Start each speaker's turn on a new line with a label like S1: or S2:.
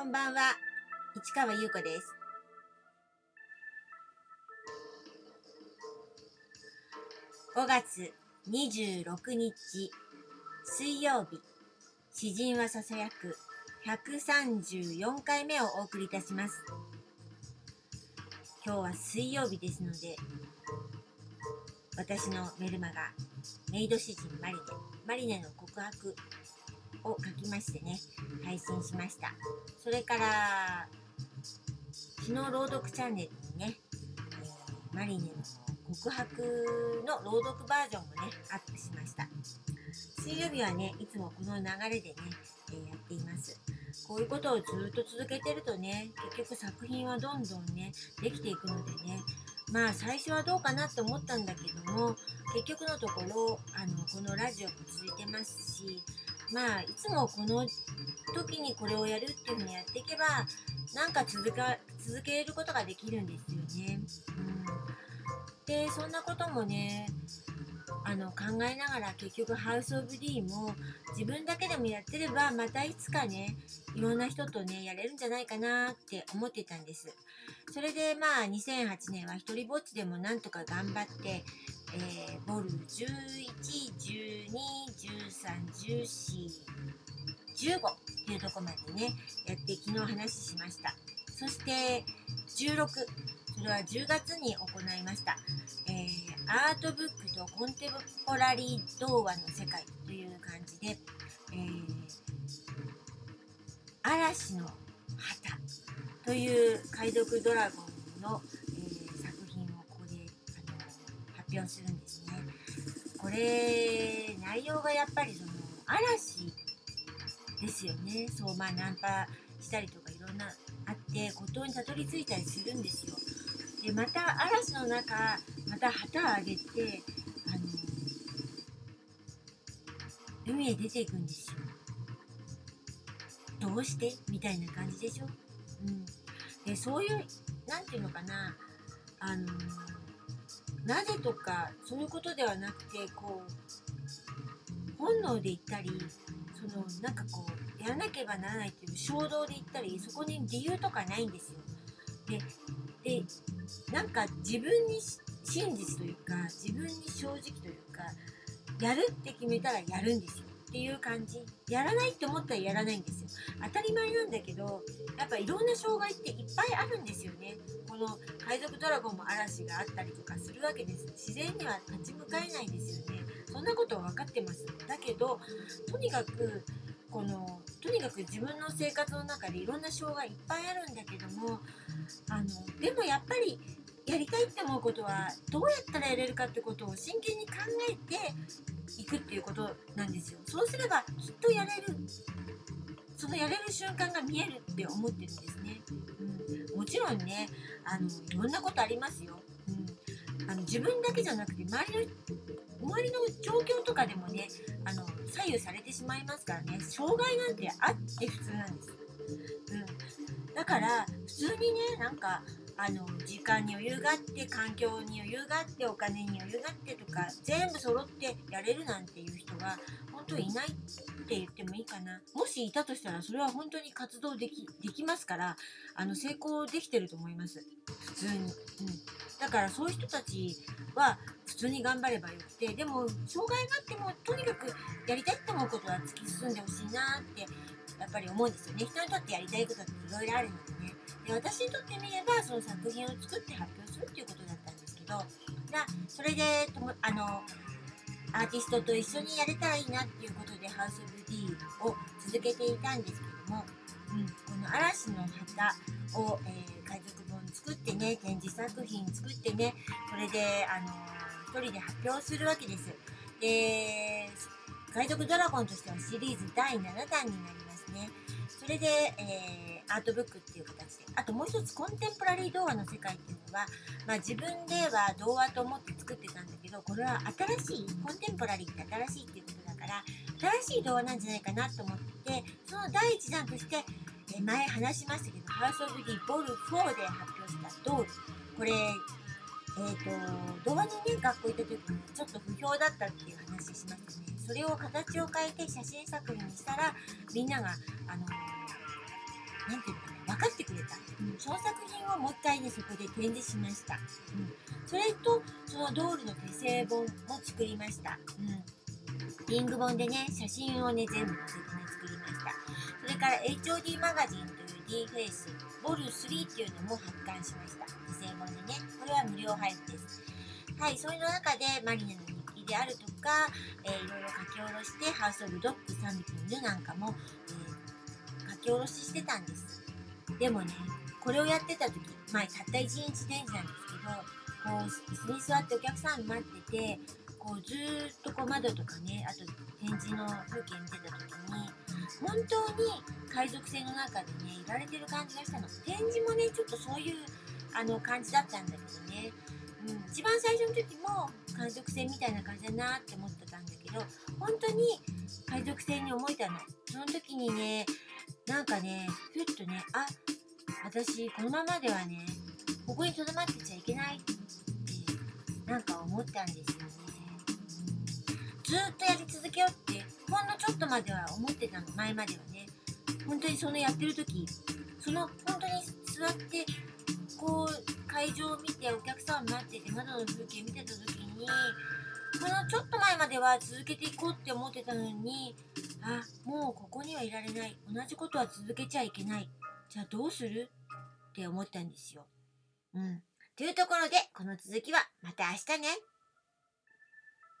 S1: こんばんは、市川優子です。5月26日水曜日、詩人はささやく134回目をお送りいたします。今日は水曜日ですので、私のメルマガ、メイド詩人マリネ、マリネの告白を書きましてね、配信しました。それから、昨日朗読チャンネルにね、えーマリネの告白の朗読バージョンもね、アップしました。水曜日はね、いつもこの流れでね、えーやっています。こういうことをずっと続けてるとね、結局作品はどんどんね、できていくのでね、まあ最初はどうかなって思ったんだけども、結局のところ、あの、このラジオも続いてますし、まあいつもこの時にこれをやるっていうふうにやっていけばなんか続か続けることができるんですよね。うん、でそんなこともねあの考えながら結局ハウス・オブ・ディも自分だけでもやってればまたいつかねいろんな人とねやれるんじゃないかなって思ってたんです。それでまあ2008年は一人ぼっちでもなんとか頑張ってえーボル11、12、13、14、15っていうとこまでね、やって昨日話しました。そして16、それは10月に行いました。アートブックとコンテンポラリー童話の世界という感じで、えー嵐の旗という海賊ドラゴンの、えー作品をここであの発表するんですね。これ内容がやっぱりその嵐ですよね。そうまあナンパしたりとかいろんなあって孤島にたどり着いたりするんですよ。でまた嵐の中また旗を上げてあの海へ出ていくんですよ。どうして？みたいな感じでしょ？うん、でそういうなんていうのかな？あのなぜとかそういうことではなくてこう本能で言ったりそのなんかこうやらなければならないっていう衝動で言ったりそこに理由とかないんですよ。ででなんか自分に真実というか自分に正直というかやるって決めたらやるんですよっていう感じ。やらないって思ったらやらないんですよ。当たり前なんだけどやっぱいろんな障害っていっぱいあるんですよね。この海賊ドラゴンも嵐があったりとかするわけです。自然には立ち向かえないですよね。そんなことは分かってます。だけどとにかくこのとにかく自分の生活の中でいろんな障害いっぱいあるんだけどもあのでもやっぱりやりたいって思うことはどうやったらやれるかってことを真剣に考えていくっていうことなんですよ。そうすればきっとやれるそのやれる瞬間が見えるって思ってるんですね、うん、もちろんねあのいろんなことありますよ、うん、あの自分だけじゃなくて周りの周りの状況とかでもねあの左右されてしまいますからね。障害なんてあって普通なんです、うん、だから普通にねなんかあの時間に余裕があって環境に余裕があってお金に余裕があってとか全部揃ってやれるなんていう人は本当いないって言ってもいいかな。もしいたとしたらそれは本当に活動できできますからあの成功できてると思います。普通に、うん、だからそういう人たちは普通に頑張ればよくてでも障害があってもとにかくやりたいって思うことは突き進んでほしいなってやっぱり思うんですよね。人にとってやりたいことっていろいろあるのでね。で私にとってみればその作品を作って発表するっていうことだったんですけどじゃあそれでともあのアーティストと一緒にやれたらいいなっていうことでハウス・オブ・ディーを続けていたんですけども、うん、この嵐の旗を、えー海賊本作ってね展示作品作ってねそれであの一人で発表するわけです。で海賊ドラゴンとしてはシリーズ第7弾になります。ね。それで、えーアートブックっていう形で。あともう一つコンテンポラリー童話の世界っていうのは、まあ、自分では童話と思って作ってたんだけどこれは新しいコンテンポラリーって新しいっていうことだから新しい童話なんじゃないかなと思ってその第一弾として、えー前話しましたけど「ハウス・オブ・ディ・ボール4」で発表したドールこれえー、と童話のね学校行った時にちょっと不評だったっていう話しましたね。それを形を変えて写真作品にしたらみんながあのなんていうのかな分かってくれた、うん、その作品をもう一回ねそこで展示しました、うん、それとそのドールの手製本も作りました、うん、リング本でね写真をね全部載せてね作りました。それから HOD マガジンという D フェイスボル3っていうのも発刊しました。手製本でね。これは無料配布です。はいそれの中でマリナのであるとか、えーいろいろ書き下ろしてハウス・オブ・ドッグ3匹の犬なんかも、えー書き下ろししてたんです。でもねこれをやってた時まあたった1日展示なんですけどこう椅子に座ってお客さん待っててこうずーっとこう窓とかねあと展示の風景見てた時に本当に海賊船の中でねいられてる感じがしたの。展示もねちょっとそういうあの感じだったんだけどね、うん、一番最初の時も海賊船みたいな感じだなって思ってたんだけど本当に海賊船に思えたの。その時にねなんかねふっとねあ私このままではねここにとどまってちゃいけないってなんか思ったんですよね、ずっとやり続けようってほんのちょっとまでは思ってたの。前まではね。本当にそのやってる時その本当に座ってこう会場を見てお客さんを待ってて窓の風景見てた時にこのちょっと前までは続けていこうって思ってたのにあもうここにはいられない同じことは続けちゃいけないじゃあどうする？って思ったんですよ。うん。というところでこの続きはまた明日ね。